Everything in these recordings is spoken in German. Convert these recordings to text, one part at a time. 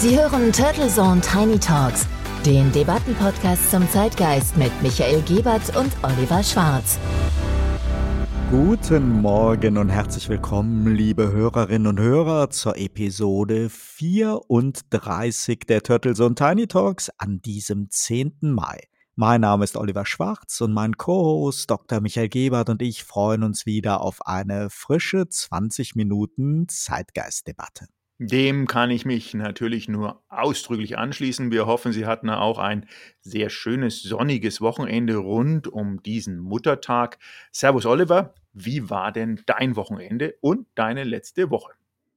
Sie hören Turtle Zone Tiny Talks, den Debattenpodcast zum Zeitgeist mit Michael Gebert und Oliver Schwarz. Guten Morgen und herzlich willkommen, liebe Hörerinnen und Hörer, zur Episode 34 der Turtle Zone Tiny Talks an diesem 10. Mai. Mein Name ist Oliver Schwarz und mein Co-Host Dr. Michael Gebert und ich freuen uns wieder auf eine frische 20 Minuten Zeitgeistdebatte. Dem kann ich mich natürlich nur ausdrücklich anschließen. Wir hoffen, Sie hatten auch ein sehr schönes sonniges Wochenende rund um diesen Muttertag. Servus Oliver, wie war denn dein Wochenende und deine letzte Woche?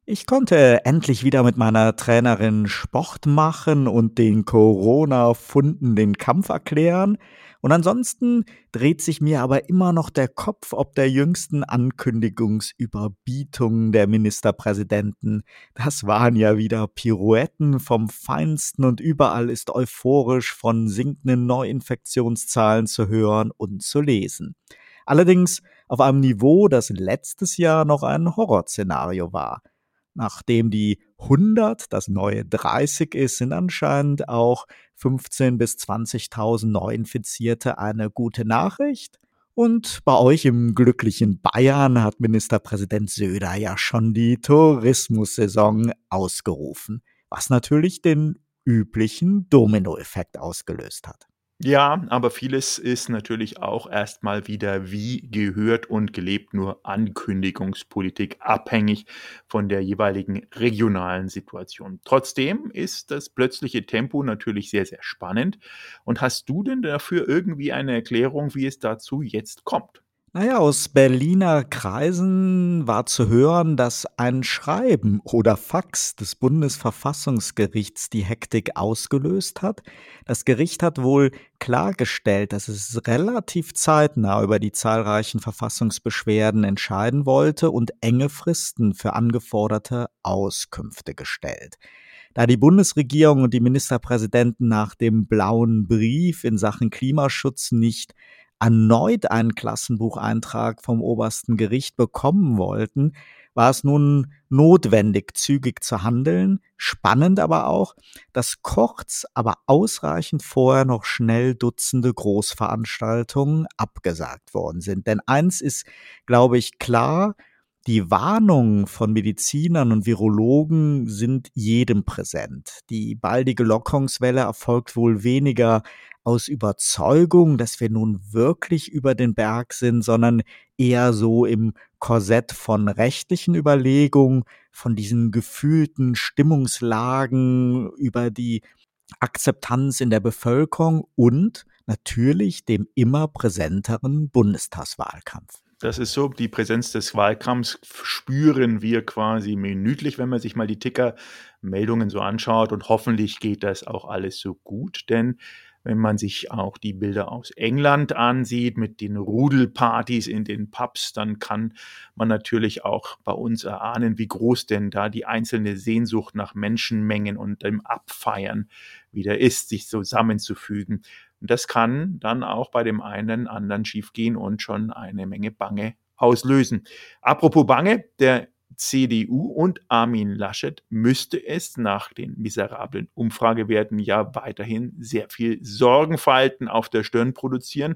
Ich konnte endlich wieder mit meiner Trainerin Sport machen und den Corona-Funden den Kampf erklären. Und ansonsten dreht sich mir aber immer noch der Kopf ob der jüngsten Ankündigungsüberbietungen der Ministerpräsidenten. Das waren ja wieder Pirouetten vom Feinsten und überall ist euphorisch von sinkenden Neuinfektionszahlen zu hören und zu lesen. Allerdings auf einem Niveau, das letztes Jahr noch ein Horrorszenario war. Nachdem die 100 das neue 30 ist, sind anscheinend auch 15.000 bis 20.000 Neuinfizierte eine gute Nachricht. Und bei euch im glücklichen Bayern hat Ministerpräsident Söder ja schon die Tourismussaison ausgerufen, was natürlich den üblichen Dominoeffekt ausgelöst hat. Ja, aber vieles ist natürlich auch erstmal wieder wie gehört und gelebt nur Ankündigungspolitik, abhängig von der jeweiligen regionalen Situation. Trotzdem ist das plötzliche Tempo natürlich sehr, sehr spannend. Und hast du denn dafür irgendwie eine Erklärung, wie es dazu jetzt kommt? Naja, aus Berliner Kreisen war zu hören, dass ein Schreiben oder Fax des Bundesverfassungsgerichts die Hektik ausgelöst hat. Das Gericht hat wohl klargestellt, dass es relativ zeitnah über die zahlreichen Verfassungsbeschwerden entscheiden wollte und enge Fristen für angeforderte Auskünfte gestellt. Da die Bundesregierung und die Ministerpräsidenten nach dem blauen Brief in Sachen Klimaschutz nicht erneut einen Klassenbucheintrag vom obersten Gericht bekommen wollten, war es nun notwendig, zügig zu handeln. Spannend aber auch, dass kurz, aber ausreichend vorher noch schnell Dutzende Großveranstaltungen abgesagt worden sind. Denn eins ist, glaube ich, klar, die Warnungen von Medizinern und Virologen sind jedem präsent. Die baldige Lockerungswelle erfolgt wohl weniger aus Überzeugung, dass wir nun wirklich über den Berg sind, sondern eher so im Korsett von rechtlichen Überlegungen, von diesen gefühlten Stimmungslagen über die Akzeptanz in der Bevölkerung und natürlich dem immer präsenteren Bundestagswahlkampf. Das ist so, die Präsenz des Wahlkampfs spüren wir quasi minütlich, wenn man sich mal die Ticker-Meldungen so anschaut. Und hoffentlich geht das auch alles so gut, denn wenn man sich auch die Bilder aus England ansieht mit den Rudelpartys in den Pubs, dann kann man natürlich auch bei uns erahnen, wie groß denn da die einzelne Sehnsucht nach Menschenmengen und dem Abfeiern wieder ist, sich zusammenzufügen. Und das kann dann auch bei dem einen anderen schiefgehen und schon eine Menge Bange auslösen. Apropos Bange, der CDU und Armin Laschet müsste es nach den miserablen Umfragewerten ja weiterhin sehr viel Sorgenfalten auf der Stirn produzieren.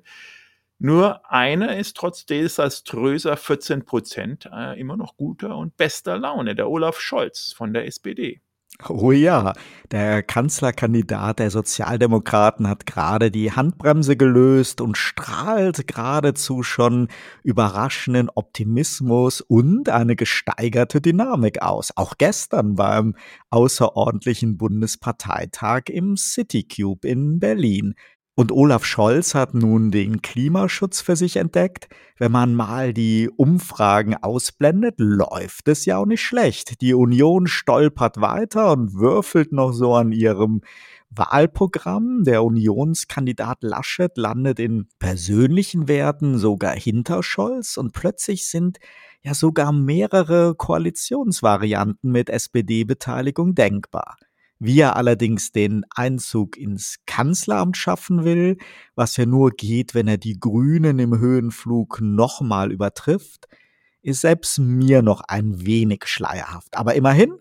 Nur einer ist trotz desaströser 14 Prozent äh, immer noch guter und bester Laune, der Olaf Scholz von der SPD. Oh ja, der Kanzlerkandidat der Sozialdemokraten hat gerade die Handbremse gelöst und strahlt geradezu schon überraschenden Optimismus und eine gesteigerte Dynamik aus. Auch gestern beim außerordentlichen Bundesparteitag im Citycube in Berlin. Und Olaf Scholz hat nun den Klimaschutz für sich entdeckt. Wenn man mal die Umfragen ausblendet, läuft es ja auch nicht schlecht. Die Union stolpert weiter und würfelt noch so an ihrem Wahlprogramm. Der Unionskandidat Laschet landet in persönlichen Werten sogar hinter Scholz und plötzlich sind ja sogar mehrere Koalitionsvarianten mit SPD-Beteiligung denkbar. Wie er allerdings den Einzug ins Kanzleramt schaffen will, was ja nur geht, wenn er die Grünen im Höhenflug nochmal übertrifft, ist selbst mir noch ein wenig schleierhaft. Aber immerhin,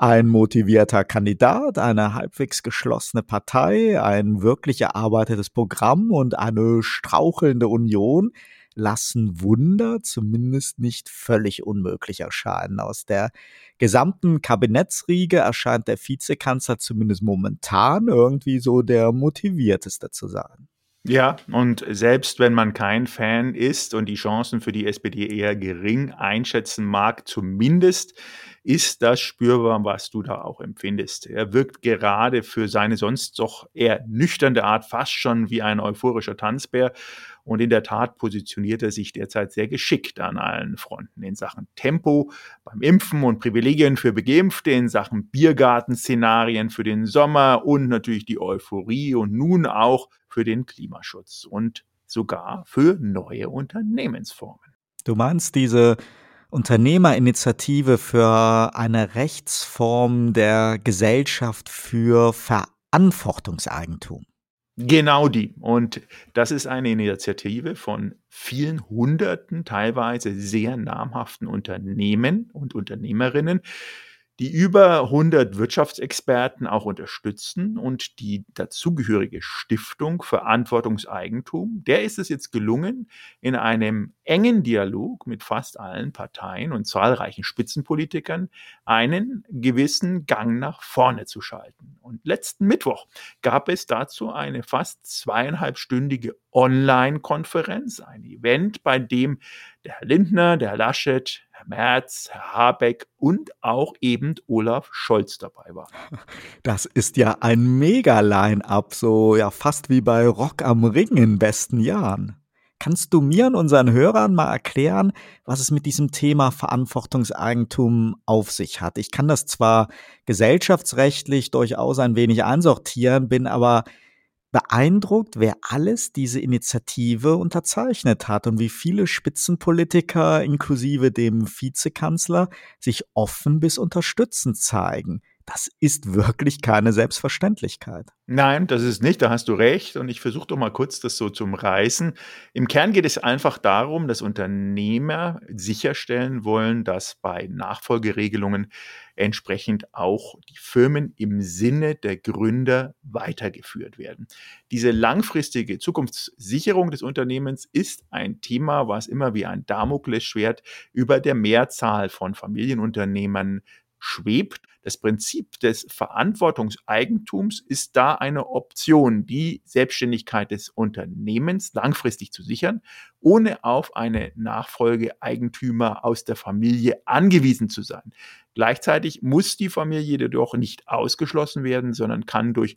Ein motivierter Kandidat, eine halbwegs geschlossene Partei, ein wirklich erarbeitetes Programm und eine strauchelnde Union lassen Wunder zumindest nicht völlig unmöglich erscheinen. Aus der gesamten Kabinettsriege erscheint der Vizekanzler zumindest momentan irgendwie so der motivierteste zu sein. Ja, und selbst wenn man kein Fan ist und die Chancen für die SPD eher gering einschätzen mag, zumindest ist das spürbar, was du da auch empfindest. Er wirkt gerade für seine sonst doch eher nüchterne Art fast schon wie ein euphorischer Tanzbär und in der Tat positioniert er sich derzeit sehr geschickt an allen Fronten in Sachen Tempo beim Impfen und Privilegien für Begeimpfte, in Sachen Biergartenszenarien für den Sommer und natürlich die Euphorie und nun auch für den Klimaschutz und sogar für neue Unternehmensformen. Du meinst diese Unternehmerinitiative für eine Rechtsform der Gesellschaft für Verantwortungseigentum? Genau die. Und das ist eine Initiative von vielen hunderten, teilweise sehr namhaften Unternehmen und Unternehmerinnen, die über 100 Wirtschaftsexperten auch unterstützen und die dazugehörige Stiftung Verantwortungseigentum, der ist es jetzt gelungen, in einem engen Dialog mit fast allen Parteien und zahlreichen Spitzenpolitikern einen gewissen Gang nach vorne zu schalten. Und letzten Mittwoch gab es dazu eine fast zweieinhalbstündige Online-Konferenz, ein Event, bei dem der Herr Lindner, der Herr Laschet, Merz, Habeck und auch eben Olaf Scholz dabei war. Das ist ja ein Mega-Line-Up, so ja fast wie bei Rock am Ring in besten Jahren. Kannst du mir und unseren Hörern mal erklären, was es mit diesem Thema Verantwortungseigentum auf sich hat? Ich kann das zwar gesellschaftsrechtlich durchaus ein wenig einsortieren, bin aber beeindruckt, wer alles diese Initiative unterzeichnet hat und wie viele Spitzenpolitiker inklusive dem Vizekanzler sich offen bis unterstützend zeigen. Das ist wirklich keine Selbstverständlichkeit. Nein, das ist nicht, da hast du recht. Und ich versuche doch mal kurz das so zum Reißen. Im Kern geht es einfach darum, dass Unternehmer sicherstellen wollen, dass bei Nachfolgeregelungen entsprechend auch die Firmen im Sinne der Gründer weitergeführt werden. Diese langfristige Zukunftssicherung des Unternehmens ist ein Thema, was immer wie ein Damoklesschwert über der Mehrzahl von Familienunternehmern schwebt. Das Prinzip des Verantwortungseigentums ist da eine Option, die Selbstständigkeit des Unternehmens langfristig zu sichern, ohne auf eine Nachfolgeeigentümer aus der Familie angewiesen zu sein. Gleichzeitig muss die Familie jedoch nicht ausgeschlossen werden, sondern kann durch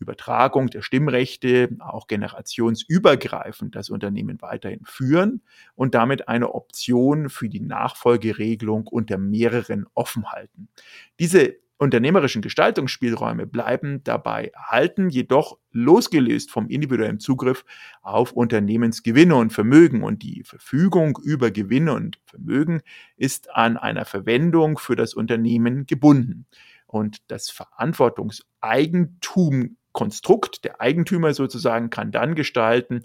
Übertragung der Stimmrechte auch generationsübergreifend das Unternehmen weiterhin führen und damit eine Option für die Nachfolgeregelung unter mehreren offen halten. Diese unternehmerischen Gestaltungsspielräume bleiben dabei erhalten, jedoch losgelöst vom individuellen Zugriff auf Unternehmensgewinne und Vermögen. Und die Verfügung über Gewinne und Vermögen ist an einer Verwendung für das Unternehmen gebunden. Und das Verantwortungseigentum Konstrukt der Eigentümer sozusagen kann dann gestalten,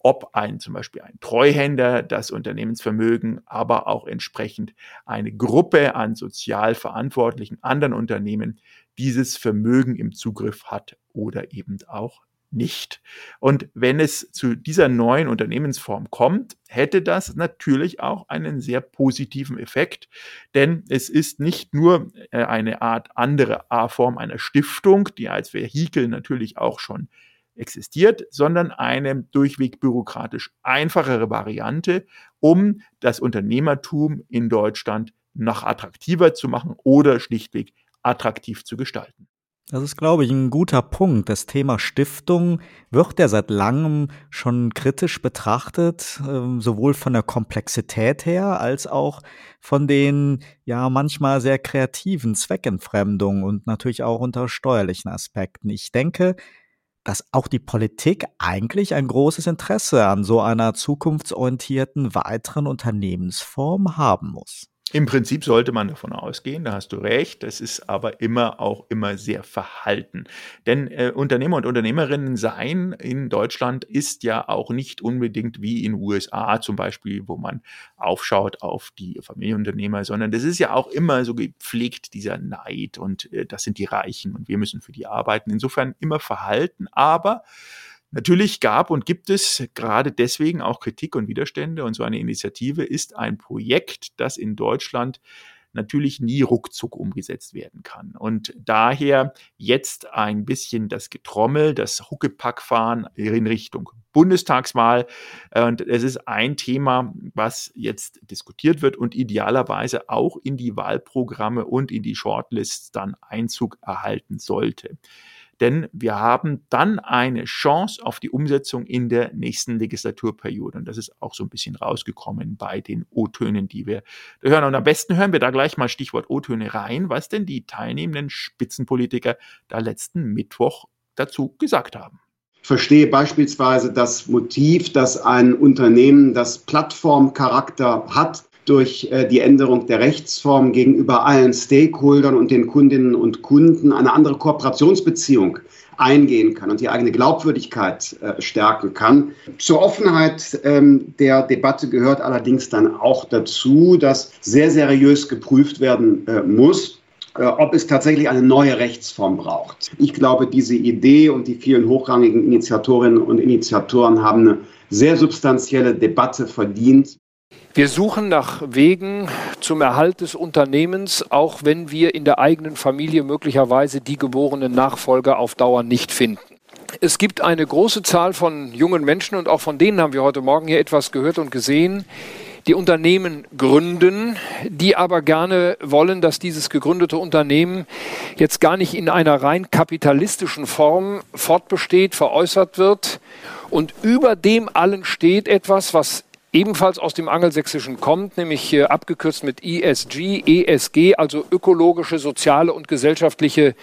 ob ein zum Beispiel ein Treuhänder das Unternehmensvermögen, aber auch entsprechend eine Gruppe an sozial verantwortlichen anderen Unternehmen dieses Vermögen im Zugriff hat oder eben auch nicht. Und wenn es zu dieser neuen Unternehmensform kommt, hätte das natürlich auch einen sehr positiven Effekt, denn es ist nicht nur äh, eine Art andere A-Form einer Stiftung, die als Vehikel natürlich auch schon existiert, sondern eine durchweg bürokratisch einfachere Variante, um das Unternehmertum in Deutschland noch attraktiver zu machen oder schlichtweg attraktiv zu gestalten. Das ist, glaube ich, ein guter Punkt. Das Thema Stiftung wird ja seit langem schon kritisch betrachtet, ähm, sowohl von der Komplexität her als auch von den ja manchmal sehr kreativen Zweckentfremdungen und natürlich auch unter steuerlichen Aspekten. Ich denke, dass auch die Politik eigentlich ein großes Interesse an so einer zukunftsorientierten weiteren Unternehmensform haben muss. Im Prinzip sollte man davon ausgehen, da hast du recht, das ist aber immer auch immer sehr verhalten. Denn äh, Unternehmer und Unternehmerinnen sein in Deutschland ist ja auch nicht unbedingt wie in USA zum Beispiel, wo man aufschaut auf die Familienunternehmer, sondern das ist ja auch immer so gepflegt, dieser Neid und äh, das sind die Reichen und wir müssen für die arbeiten. Insofern immer verhalten, aber Natürlich gab und gibt es gerade deswegen auch Kritik und Widerstände und so eine Initiative ist ein Projekt, das in Deutschland natürlich nie ruckzuck umgesetzt werden kann. Und daher jetzt ein bisschen das Getrommel, das Huckepackfahren in Richtung Bundestagswahl. Und es ist ein Thema, was jetzt diskutiert wird und idealerweise auch in die Wahlprogramme und in die Shortlists dann Einzug erhalten sollte denn wir haben dann eine Chance auf die Umsetzung in der nächsten Legislaturperiode. Und das ist auch so ein bisschen rausgekommen bei den O-Tönen, die wir hören. Und am besten hören wir da gleich mal Stichwort O-Töne rein, was denn die teilnehmenden Spitzenpolitiker da letzten Mittwoch dazu gesagt haben. Ich verstehe beispielsweise das Motiv, dass ein Unternehmen, das Plattformcharakter hat, durch äh, die Änderung der Rechtsform gegenüber allen Stakeholdern und den Kundinnen und Kunden eine andere Kooperationsbeziehung eingehen kann und die eigene Glaubwürdigkeit äh, stärken kann. Zur Offenheit ähm, der Debatte gehört allerdings dann auch dazu, dass sehr seriös geprüft werden äh, muss, ob es tatsächlich eine neue Rechtsform braucht. Ich glaube, diese Idee und die vielen hochrangigen Initiatorinnen und Initiatoren haben eine sehr substanzielle Debatte verdient. Wir suchen nach Wegen zum Erhalt des Unternehmens, auch wenn wir in der eigenen Familie möglicherweise die geborenen Nachfolger auf Dauer nicht finden. Es gibt eine große Zahl von jungen Menschen und auch von denen haben wir heute Morgen hier etwas gehört und gesehen, die Unternehmen gründen, die aber gerne wollen, dass dieses gegründete Unternehmen jetzt gar nicht in einer rein kapitalistischen Form fortbesteht, veräußert wird. Und über dem allen steht etwas, was ebenfalls aus dem Angelsächsischen kommt, nämlich äh, abgekürzt mit ESG, ESG, also ökologische, soziale und gesellschaftliche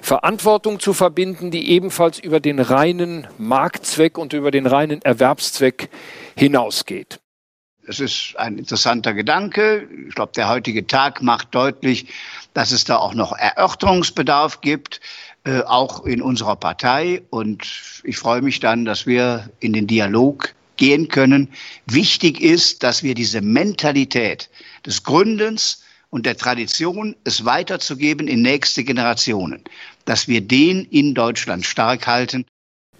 Verantwortung zu verbinden, die ebenfalls über den reinen Marktzweck und über den reinen Erwerbszweck hinausgeht. Es ist ein interessanter Gedanke. Ich glaube, der heutige Tag macht deutlich, dass es da auch noch Erörterungsbedarf gibt, äh, auch in unserer Partei. Und ich freue mich dann, dass wir in den Dialog gehen können. Wichtig ist, dass wir diese Mentalität des Gründens und der Tradition, es weiterzugeben in nächste Generationen, dass wir den in Deutschland stark halten.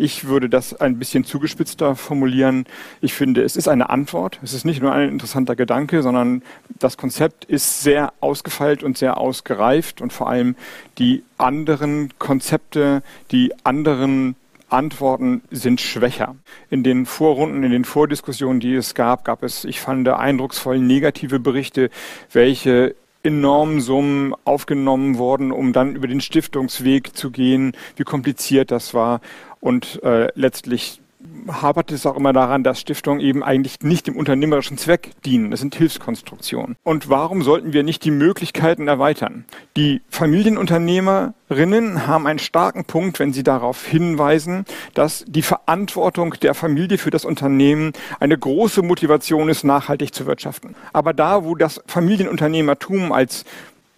Ich würde das ein bisschen zugespitzter formulieren. Ich finde, es ist eine Antwort. Es ist nicht nur ein interessanter Gedanke, sondern das Konzept ist sehr ausgefeilt und sehr ausgereift und vor allem die anderen Konzepte, die anderen Antworten sind schwächer. In den Vorrunden, in den Vordiskussionen, die es gab, gab es, ich fand, eindrucksvoll negative Berichte, welche enormen Summen aufgenommen wurden, um dann über den Stiftungsweg zu gehen, wie kompliziert das war und äh, letztlich hapert es auch immer daran, dass Stiftungen eben eigentlich nicht dem unternehmerischen Zweck dienen. Das sind Hilfskonstruktionen. Und warum sollten wir nicht die Möglichkeiten erweitern? Die Familienunternehmerinnen haben einen starken Punkt, wenn sie darauf hinweisen, dass die Verantwortung der Familie für das Unternehmen eine große Motivation ist, nachhaltig zu wirtschaften. Aber da, wo das Familienunternehmertum als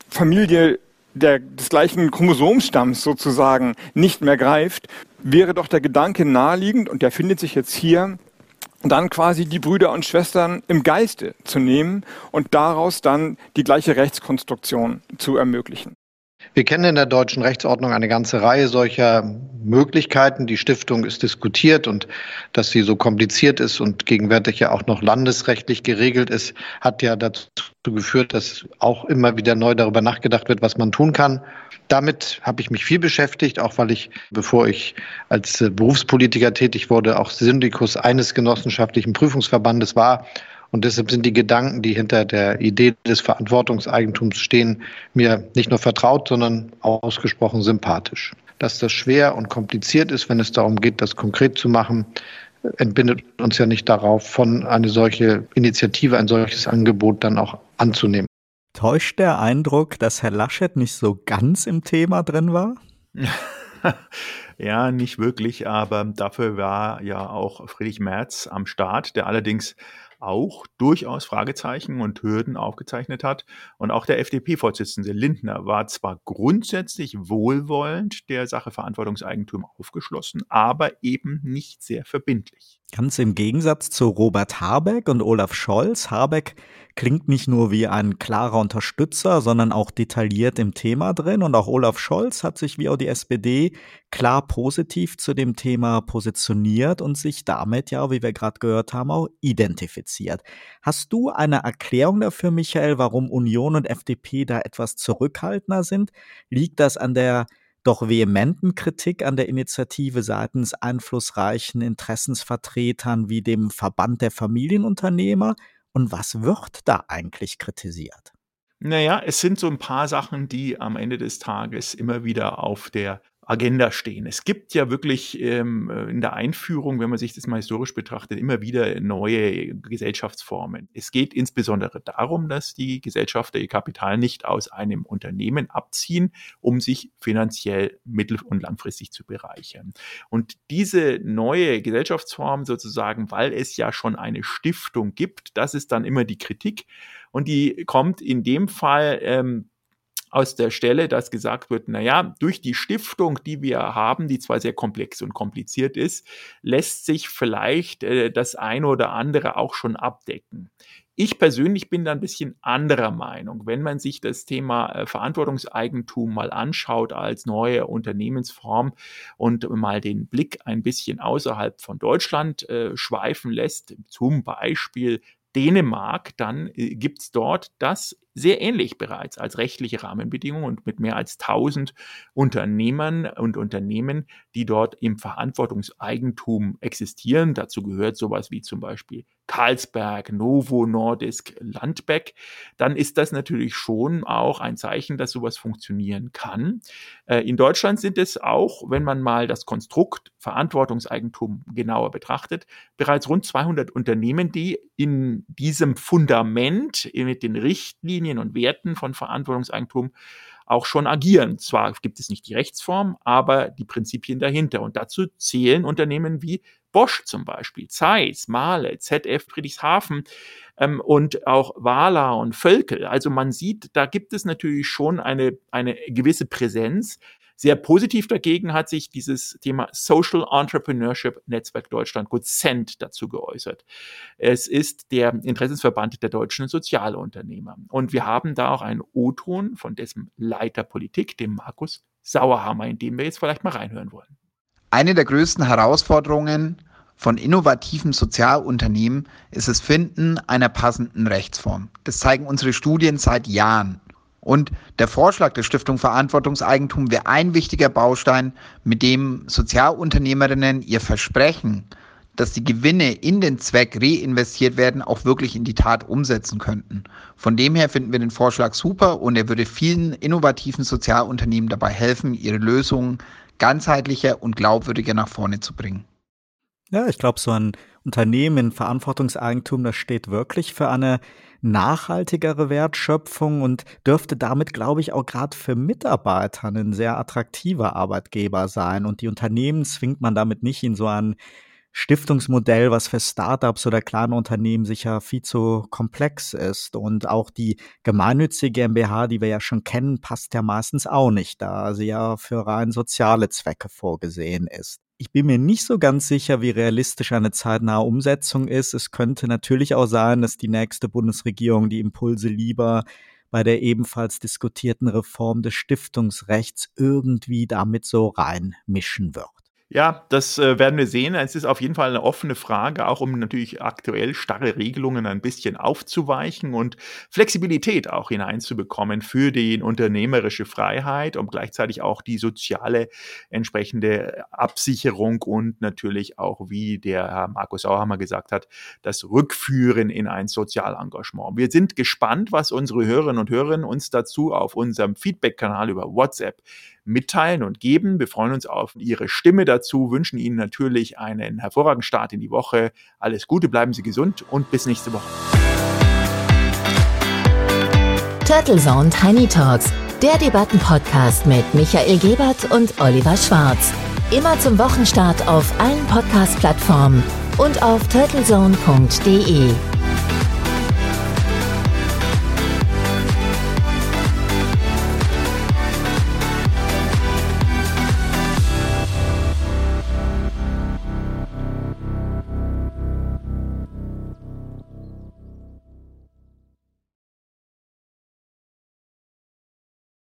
Familie der, des gleichen Chromosomstamms sozusagen nicht mehr greift, wäre doch der Gedanke naheliegend, und der findet sich jetzt hier, dann quasi die Brüder und Schwestern im Geiste zu nehmen und daraus dann die gleiche Rechtskonstruktion zu ermöglichen. Wir kennen in der deutschen Rechtsordnung eine ganze Reihe solcher Möglichkeiten. Die Stiftung ist diskutiert und dass sie so kompliziert ist und gegenwärtig ja auch noch landesrechtlich geregelt ist, hat ja dazu geführt, dass auch immer wieder neu darüber nachgedacht wird, was man tun kann. Damit habe ich mich viel beschäftigt, auch weil ich, bevor ich als Berufspolitiker tätig wurde, auch Syndikus eines genossenschaftlichen Prüfungsverbandes war und deshalb sind die Gedanken, die hinter der Idee des Verantwortungseigentums stehen, mir nicht nur vertraut, sondern ausgesprochen sympathisch. Dass das schwer und kompliziert ist, wenn es darum geht, das konkret zu machen, entbindet uns ja nicht darauf, von eine solche Initiative, ein solches Angebot dann auch anzunehmen. Täuscht der Eindruck, dass Herr Laschet nicht so ganz im Thema drin war? ja, nicht wirklich, aber dafür war ja auch Friedrich Merz am Start, der allerdings auch durchaus Fragezeichen und Hürden aufgezeichnet hat. Und auch der FDP-Vorsitzende Lindner war zwar grundsätzlich wohlwollend der Sache Verantwortungseigentum aufgeschlossen, aber eben nicht sehr verbindlich. Ganz im Gegensatz zu Robert Habeck und Olaf Scholz. Habeck klingt nicht nur wie ein klarer Unterstützer, sondern auch detailliert im Thema drin. Und auch Olaf Scholz hat sich wie auch die SPD klar positiv zu dem Thema positioniert und sich damit ja, wie wir gerade gehört haben, auch identifiziert. Hast du eine Erklärung dafür, Michael, warum Union und FDP da etwas zurückhaltender sind? Liegt das an der doch vehementen Kritik an der Initiative seitens einflussreichen Interessensvertretern wie dem Verband der Familienunternehmer. Und was wird da eigentlich kritisiert? Naja, es sind so ein paar Sachen, die am Ende des Tages immer wieder auf der Agenda stehen. Es gibt ja wirklich ähm, äh, in der Einführung, wenn man sich das mal historisch betrachtet, immer wieder neue Gesellschaftsformen. Es geht insbesondere darum, dass die Gesellschafter ihr Kapital nicht aus einem Unternehmen abziehen, um sich finanziell mittel- und langfristig zu bereichern. Und diese neue Gesellschaftsform sozusagen, weil es ja schon eine Stiftung gibt, das ist dann immer die Kritik. Und die kommt in dem Fall ähm, aus der Stelle, dass gesagt wird, na ja, durch die Stiftung, die wir haben, die zwar sehr komplex und kompliziert ist, lässt sich vielleicht äh, das eine oder andere auch schon abdecken. Ich persönlich bin da ein bisschen anderer Meinung. Wenn man sich das Thema äh, Verantwortungseigentum mal anschaut als neue Unternehmensform und mal den Blick ein bisschen außerhalb von Deutschland äh, schweifen lässt, zum Beispiel Dänemark, dann äh, gibt es dort das sehr ähnlich bereits als rechtliche Rahmenbedingungen und mit mehr als 1000 Unternehmern und Unternehmen, die dort im Verantwortungseigentum existieren. Dazu gehört sowas wie zum Beispiel Carlsberg, Novo Nordisk, Landbeck, dann ist das natürlich schon auch ein Zeichen, dass sowas funktionieren kann. Äh, in Deutschland sind es auch, wenn man mal das Konstrukt Verantwortungseigentum genauer betrachtet, bereits rund 200 Unternehmen, die in diesem Fundament mit den Richtlinien und Werten von Verantwortungseigentum auch schon agieren. Zwar gibt es nicht die Rechtsform, aber die Prinzipien dahinter. Und dazu zählen Unternehmen wie Bosch zum Beispiel, Zeiss, Mahle, ZF Friedrichshafen ähm, und auch Wala und Völkel. Also man sieht, da gibt es natürlich schon eine, eine gewisse Präsenz. Sehr positiv dagegen hat sich dieses Thema Social Entrepreneurship Netzwerk Deutschland, gut CENT, dazu geäußert. Es ist der Interessensverband der deutschen Sozialunternehmer. Und wir haben da auch einen O-Ton von dessen Leiter Politik, dem Markus Sauerhammer, in dem wir jetzt vielleicht mal reinhören wollen. Eine der größten Herausforderungen von innovativen Sozialunternehmen ist das Finden einer passenden Rechtsform. Das zeigen unsere Studien seit Jahren. Und der Vorschlag der Stiftung Verantwortungseigentum wäre ein wichtiger Baustein, mit dem Sozialunternehmerinnen ihr Versprechen, dass die Gewinne in den Zweck reinvestiert werden, auch wirklich in die Tat umsetzen könnten. Von dem her finden wir den Vorschlag super und er würde vielen innovativen Sozialunternehmen dabei helfen, ihre Lösungen ganzheitlicher und glaubwürdiger nach vorne zu bringen. Ja, ich glaube, so ein Unternehmen in Verantwortungseigentum, das steht wirklich für eine nachhaltigere Wertschöpfung und dürfte damit, glaube ich, auch gerade für Mitarbeiter ein sehr attraktiver Arbeitgeber sein. Und die Unternehmen zwingt man damit nicht in so ein Stiftungsmodell, was für Startups oder kleine Unternehmen sicher viel zu komplex ist. Und auch die gemeinnützige GmbH, die wir ja schon kennen, passt ja meistens auch nicht, da sie ja für rein soziale Zwecke vorgesehen ist. Ich bin mir nicht so ganz sicher, wie realistisch eine zeitnahe Umsetzung ist. Es könnte natürlich auch sein, dass die nächste Bundesregierung die Impulse lieber bei der ebenfalls diskutierten Reform des Stiftungsrechts irgendwie damit so reinmischen wird. Ja, das äh, werden wir sehen. Es ist auf jeden Fall eine offene Frage, auch um natürlich aktuell starre Regelungen ein bisschen aufzuweichen und Flexibilität auch hineinzubekommen für die unternehmerische Freiheit, um gleichzeitig auch die soziale entsprechende Absicherung und natürlich auch, wie der Herr Markus Sauerhammer gesagt hat, das Rückführen in ein Sozialengagement. Wir sind gespannt, was unsere Hörerinnen und Hörer uns dazu auf unserem Feedback-Kanal über WhatsApp mitteilen und geben. Wir freuen uns auf Ihre Stimme dazu, wünschen Ihnen natürlich einen hervorragenden Start in die Woche. Alles Gute, bleiben Sie gesund und bis nächste Woche. Turtle Zone Tiny Talks, der Debattenpodcast mit Michael Gebert und Oliver Schwarz. Immer zum Wochenstart auf allen Podcast-Plattformen und auf turtlezone.de.